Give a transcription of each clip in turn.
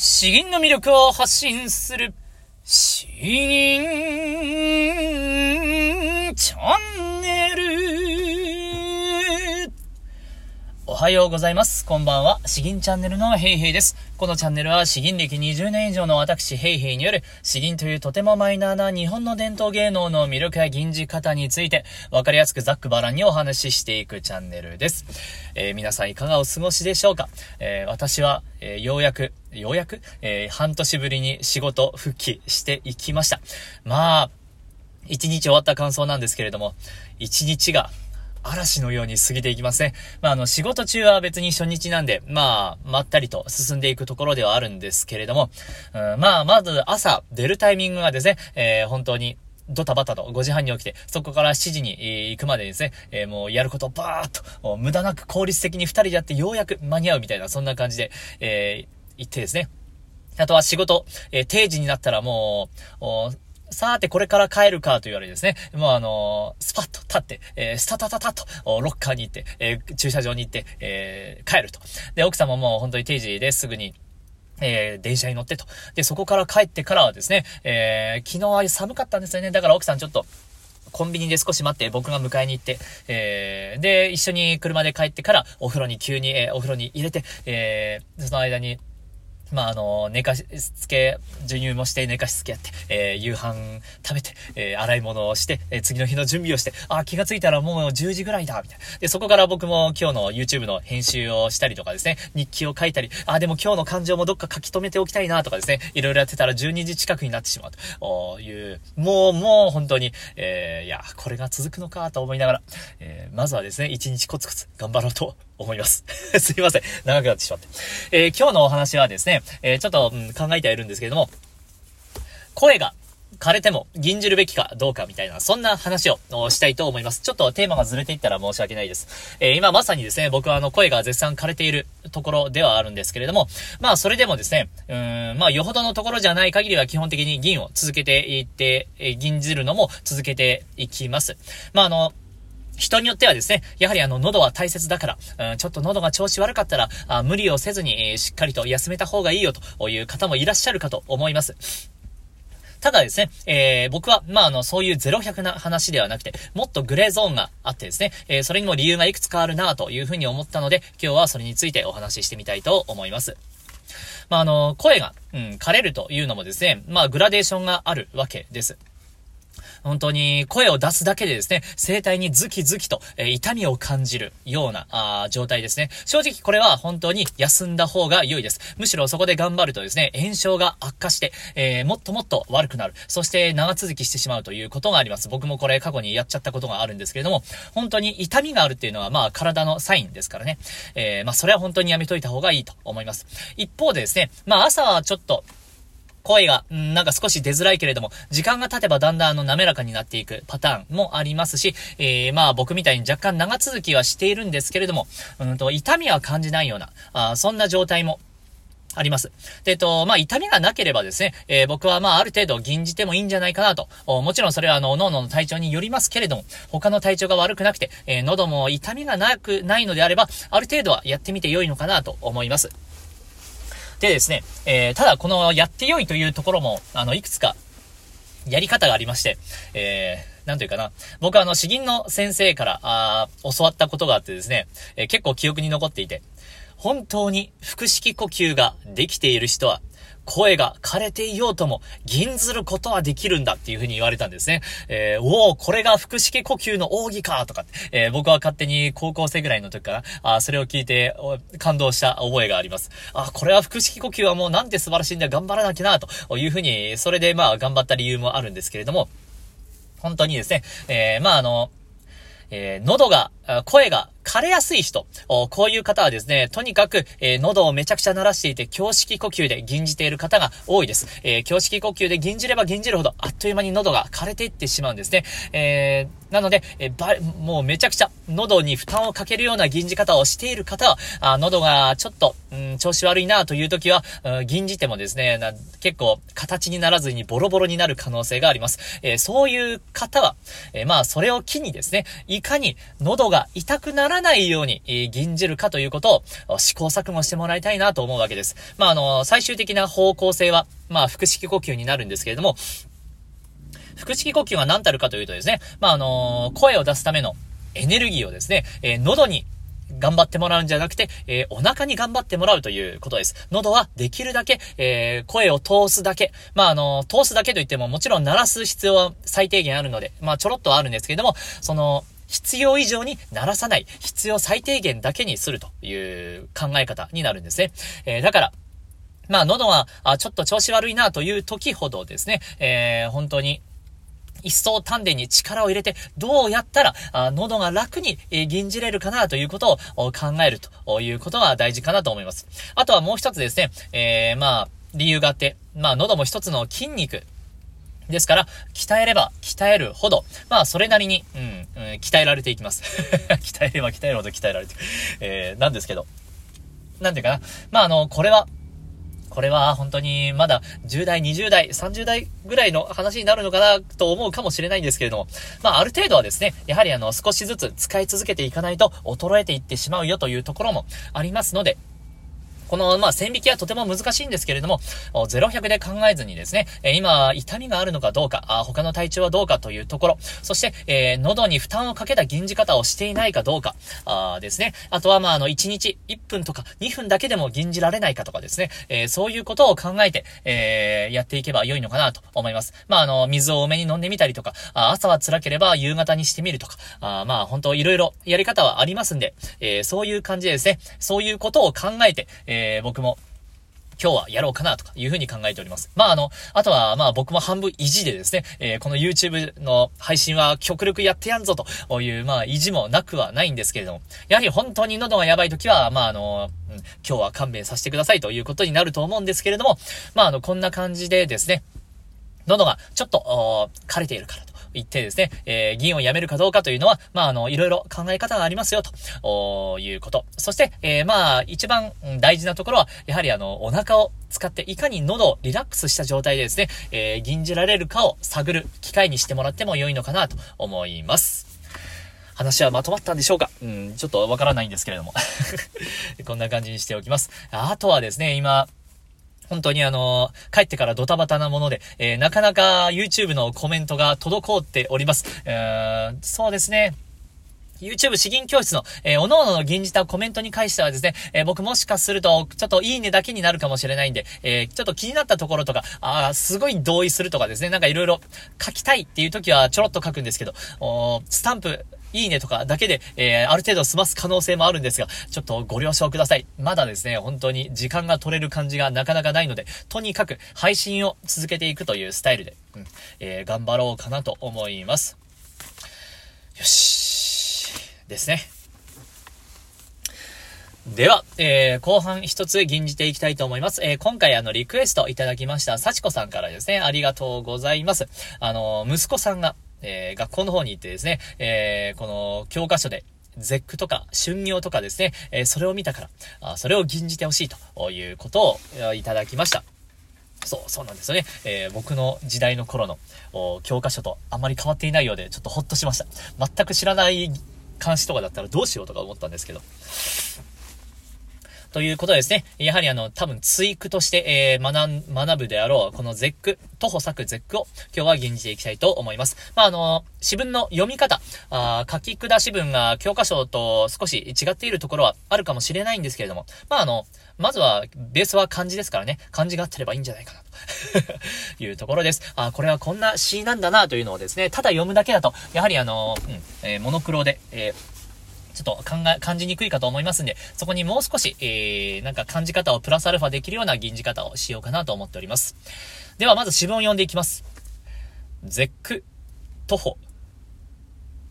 詩吟の魅力を発信する、詩吟チャンはようございます。こんばんは。詩吟チャンネルのヘイヘイです。このチャンネルは詩吟歴20年以上の私ヘイヘイによる詩吟というとてもマイナーな日本の伝統芸能の魅力や吟じ方についてわかりやすくざっくばらんにお話ししていくチャンネルです。えー、皆さんいかがお過ごしでしょうか、えー、私は、えー、ようやく、ようやく、え半年ぶりに仕事復帰していきました。まあ、一日終わった感想なんですけれども、一日が嵐のように過ぎていきますね。まあ、あの、仕事中は別に初日なんで、まあ、まったりと進んでいくところではあるんですけれども、うん、まあ、まず朝出るタイミングがですね、えー、本当に、ドタバタと5時半に起きて、そこから7時に、行くまでですね、えー、もうやることバーっと、無駄なく効率的に2人でやってようやく間に合うみたいな、そんな感じで、えー、行ってですね。あとは仕事、えー、定時になったらもう、さーてこれから帰るかと言われですね。もうあのー、スパッと立って、えー、スタタタタと、ロッカーに行って、えー、駐車場に行って、えー、帰ると。で、奥様も本当に定時ですぐに、えー、電車に乗ってと。で、そこから帰ってからはですね、えー、昨日は寒かったんですよね。だから奥さんちょっと、コンビニで少し待って僕が迎えに行って、えー、で、一緒に車で帰ってからお風呂に急に、えー、お風呂に入れて、えー、その間にまあ、あの、寝かしつけ、授乳もして寝かしつけやって、えー、夕飯食べて、えー、洗い物をして、えー、次の日の準備をして、あ、気がついたらもう10時ぐらいだ、みたいな。で、そこから僕も今日の YouTube の編集をしたりとかですね、日記を書いたり、あ、でも今日の感情もどっか書き留めておきたいな、とかですね、いろいろやってたら12時近くになってしまうという、もう、もう本当に、えー、いや、これが続くのかと思いながら、えー、まずはですね、一日コツコツ頑張ろうと思います。すいません。長くなってしまって。えー、今日のお話はですね、えー、ちょっと、うん、考えてはいるんですけれども、声が枯れても吟じるべきかどうかみたいな、そんな話をしたいと思います。ちょっとテーマがずれていったら申し訳ないです。えー、今まさにですね、僕はあの声が絶賛枯れているところではあるんですけれども、まあそれでもですね、うん、まあよほどのところじゃない限りは基本的に銀を続けていって、えー、銀じるのも続けていきます。まああの、人によってはですね、やはりあの、喉は大切だから、うん、ちょっと喉が調子悪かったら、あ無理をせずに、えー、しっかりと休めた方がいいよという方もいらっしゃるかと思います。ただですね、えー、僕は、まあ、あの、そういうゼロ百な話ではなくて、もっとグレーゾーンがあってですね、えー、それにも理由がいくつかあるなというふうに思ったので、今日はそれについてお話ししてみたいと思います。まあ、あの、声が、うん、枯れるというのもですね、まあ、グラデーションがあるわけです。本当に声を出すだけでですね、声帯にズキズキと、え、痛みを感じるような、あ状態ですね。正直これは本当に休んだ方が良いです。むしろそこで頑張るとですね、炎症が悪化して、えー、もっともっと悪くなる。そして長続きしてしまうということがあります。僕もこれ過去にやっちゃったことがあるんですけれども、本当に痛みがあるっていうのはまあ体のサインですからね。えー、まあそれは本当にやめといた方がいいと思います。一方でですね、まあ朝はちょっと、声が、んなんか少し出づらいけれども、時間が経てばだんだんあの滑らかになっていくパターンもありますし、えー、まあ僕みたいに若干長続きはしているんですけれども、うんと、痛みは感じないような、あそんな状態もあります。で、えっと、まあ、痛みがなければですね、えー、僕はまあ、ある程度吟じてもいいんじゃないかなと。もちろんそれはあの、脳の体調によりますけれども、他の体調が悪くなくて、えー、喉も痛みがなく、ないのであれば、ある程度はやってみて良いのかなと思います。でですね、えー、ただこのやってよいというところも、あの、いくつかやり方がありまして、えー、なんというかな。僕はあの、詩吟の先生から、あ教わったことがあってですね、えー、結構記憶に残っていて、本当に腹式呼吸ができている人は、声が枯れていようとも、銀ずることはできるんだっていう風に言われたんですね。えー、おお、これが腹式呼吸の奥義かとか、えー、僕は勝手に高校生ぐらいの時から、あそれを聞いて感動した覚えがあります。あ、これは腹式呼吸はもうなんて素晴らしいんだ、頑張らなきゃな、という風に、それでまあ頑張った理由もあるんですけれども、本当にですね、えー、まああの、えー、喉が、声が枯れやすい人、こういう方はですね、とにかく、えー、喉をめちゃくちゃ鳴らしていて、胸式呼吸で吟じている方が多いです。えー、胸式呼吸で吟じれば吟じるほど、あっという間に喉が枯れていってしまうんですね。えー、なので、えば、もうめちゃくちゃ喉に負担をかけるような吟じ方をしている方は、あ喉がちょっと、うん、調子悪いなという時は、うん、吟じてもですねな、結構形にならずにボロボロになる可能性があります。えそういう方は、えまあ、それを機にですね、いかに喉がが痛くならないように、えー、吟じるかということを試行錯誤してもらいたいなと思うわけです。まあ、あの、最終的な方向性は、まあ、腹式呼吸になるんですけれども、腹式呼吸は何たるかというとですね、まあ、あの声を出すためのエネルギーをですね、えー、喉に頑張ってもらうんじゃなくて、えー、お腹に頑張ってもらうということです。喉はできるだけ、えー、声を通すだけ。まあ、あの、通すだけといってももちろん鳴らす必要は最低限あるので、まあ、ちょろっとはあるんですけれども、その、必要以上に鳴らさない、必要最低限だけにするという考え方になるんですね。えー、だから、まあ、喉は、あ、ちょっと調子悪いなという時ほどですね、えー、本当に、一層丹田に力を入れて、どうやったら、あ喉が楽に、えー、吟じれるかなということを考えるということが大事かなと思います。あとはもう一つですね、えー、まあ、理由があって、まあ、喉も一つの筋肉ですから、鍛えれば鍛えるほど、まあ、それなりに、うん、うん、鍛えられていきます。鍛えれば鍛えるほど鍛えられて。えー、なんですけど。なんていうかな。まあ、あの、これは、これは本当にまだ10代、20代、30代ぐらいの話になるのかなと思うかもしれないんですけれども、まあある程度はですね、やはりあの少しずつ使い続けていかないと衰えていってしまうよというところもありますので、この、まあ、線引きはとても難しいんですけれども、0100で考えずにですね、え今、痛みがあるのかどうか、あ他の体調はどうかというところ、そして、えー、喉に負担をかけた吟じ方をしていないかどうか、あですね。あとは、まあ、あの、1日1分とか2分だけでも吟じられないかとかですね、えー、そういうことを考えて、えー、やっていけば良いのかなと思います。まあ、あの、水を多めに飲んでみたりとか、あ朝は辛ければ夕方にしてみるとか、あまあ、本当いろいろやり方はありますんで、えそういう感じでですね、そういうことを考えて、ええー、僕も、今日はやろうかなとかいうふうに考えております。まああの、あとはまあ僕も半分意地でですね、えー、この YouTube の配信は極力やってやんぞというまあ意地もなくはないんですけれども、やはり本当に喉がやばい時は、まああの、うん、今日は勘弁させてくださいということになると思うんですけれども、まああの、こんな感じでですね、喉がちょっと、枯れているから。言ってですね、えー、議員を辞めるかどうかというのは、まあ、あの、いろいろ考え方がありますよ、ということ。そして、えー、まあ、一番大事なところは、やはりあの、お腹を使って、いかに喉をリラックスした状態でですね、えー、吟じられるかを探る機会にしてもらっても良いのかなと思います。話はまとまったんでしょうか？うん、ちょっとわからないんですけれども こんな感じにしておきます。あとはですね、今、本当にあの帰ってからドタバタなもので、えー、なかなか YouTube のコメントが滞っております。えー、そうですね。YouTube 詩吟教室の、えー、おのおのの吟じたコメントに関してはですね、えー、僕もしかすると、ちょっといいねだけになるかもしれないんで、えー、ちょっと気になったところとか、あすごい同意するとかですね、なんかいろいろ書きたいっていう時はちょろっと書くんですけど、おスタンプ、いいねとかだけで、えー、ある程度済ます可能性もあるんですが、ちょっとご了承ください。まだですね、本当に時間が取れる感じがなかなかないので、とにかく配信を続けていくというスタイルで、うん、えー、頑張ろうかなと思います。よし。ですね。では、えー、後半一つ吟じていきたいと思います。えー、今回あの、リクエストいただきました、幸子さんからですね、ありがとうございます。あの、息子さんが、えー、学校の方に行ってですね、えー、この教科書で、絶句とか春行とかですね、えー、それを見たから、あそれを吟じてほしいということをいただきました。そう、そうなんですよね。えー、僕の時代の頃の教科書とあまり変わっていないようで、ちょっとほっとしました。全く知らない監視とかだったらどうしようとか思ったんですけど。ということですね。やはりあの、多分、追句として、えー、学、学ぶであろう、この絶句、徒歩作絶句を今日は吟じていきたいと思います。まあ、あの、詩文の読み方、あ書き下し文が教科書と少し違っているところはあるかもしれないんですけれども、まあ、あの、まずは、ベースは漢字ですからね、漢字があってればいいんじゃないかなと いうところです。あ、これはこんな詩なんだなというのをですね、ただ読むだけだと、やはりあの、うん、えー、モノクロで、えーちょっと考え、感じにくいかと思いますんで、そこにもう少し、えー、なんか感じ方をプラスアルファできるような吟じ方をしようかなと思っております。では、まず詩文を読んでいきます。絶句、徒歩。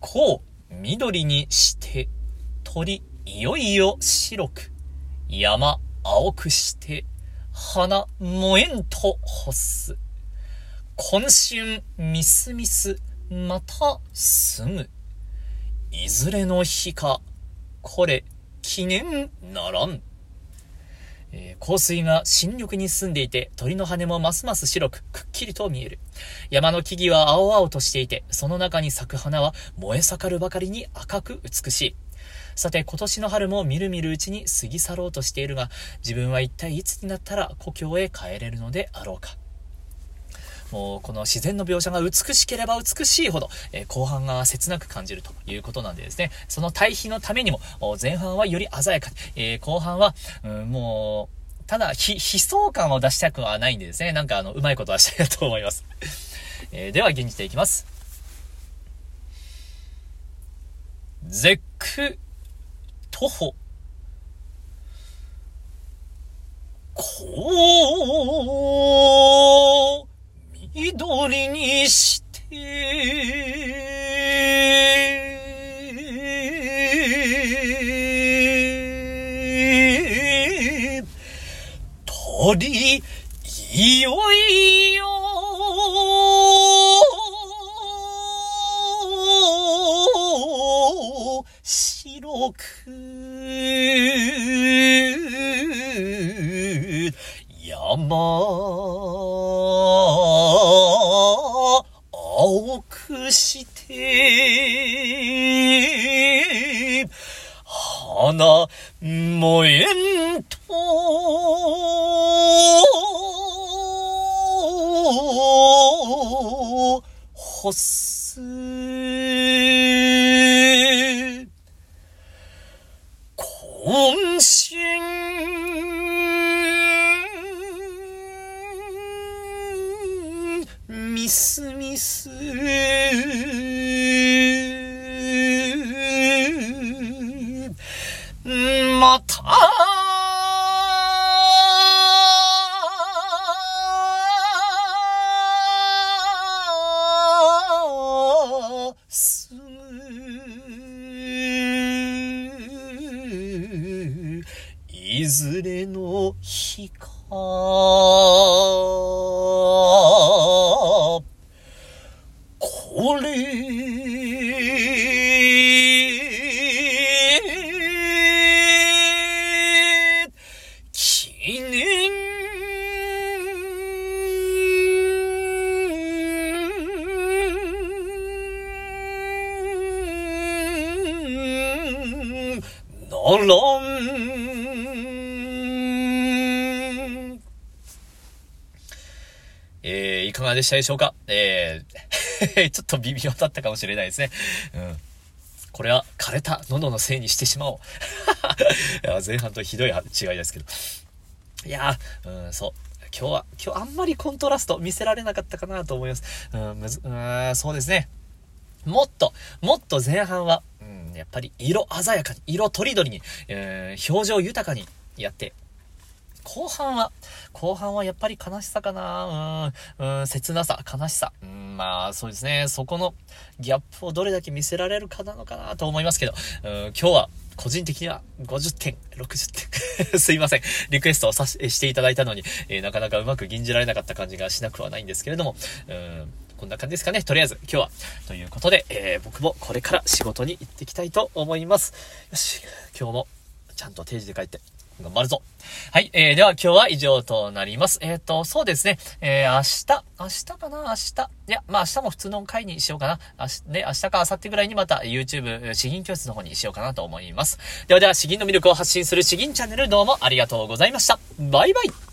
こう、緑にして、鳥、いよいよ白く。山、青くして、花、燃えんと干す。今春、みすみす、また、すぐ。いずれの日か、これ、記念ならん。えー、香水が新緑に澄んでいて、鳥の羽もますます白く、くっきりと見える。山の木々は青々としていて、その中に咲く花は燃え盛るばかりに赤く美しい。さて今年の春もみるみるうちに過ぎ去ろうとしているが、自分は一体いつになったら故郷へ帰れるのであろうか。もうこの自然の描写が美しければ美しいほど、えー、後半が切なく感じるということなんでですね、その対比のためにも、前半はより鮮やか。に、えー、後半は、うん、もう、ただ、悲壮感を出したくはないんでですね、なんかあの、うまいことはしたいなと思います。えー、では、現じていきます。絶句、徒歩、こう、緑にして、鳥、いよいよ、白く、山、花燃えんと、干す。今週えー、いかがでしたでしょうか？えー ちょっと微妙だったかもしれないですね。うん。これは枯れた喉のせいにしてしまおう。前半とひどい違いですけど。いやー、うん、そう。今日は、今日あんまりコントラスト見せられなかったかなと思います。うん、むず、うん、そうですね。もっと、もっと前半は、うん、やっぱり色鮮やかに、色とりどりに、えー、表情豊かにやって、後半は、後半はやっぱり悲しさかなうん、うん、切なさ、悲しさ。うん、まあ、そうですね。そこのギャップをどれだけ見せられるかなのかなと思いますけど、うん、今日は個人的には50点、60点 すいません。リクエストをさししていただいたのに、えー、なかなかうまく吟じられなかった感じがしなくはないんですけれども、うん、こんな感じですかね。とりあえず今日は。ということで、えー、僕もこれから仕事に行ってきたいと思います。よし、今日もちゃんと定時で帰って頑張るぞ。はい。えー、では今日は以上となります。えっ、ー、と、そうですね。えー、明日、明日かな？明日。いや、まあ明日も普通の回にしようかな。明日、ね、明日か明後日ぐらいにまた YouTube、詩吟教室の方にしようかなと思います。ではでは、詩吟の魅力を発信する詩吟チャンネルどうもありがとうございました。バイバイ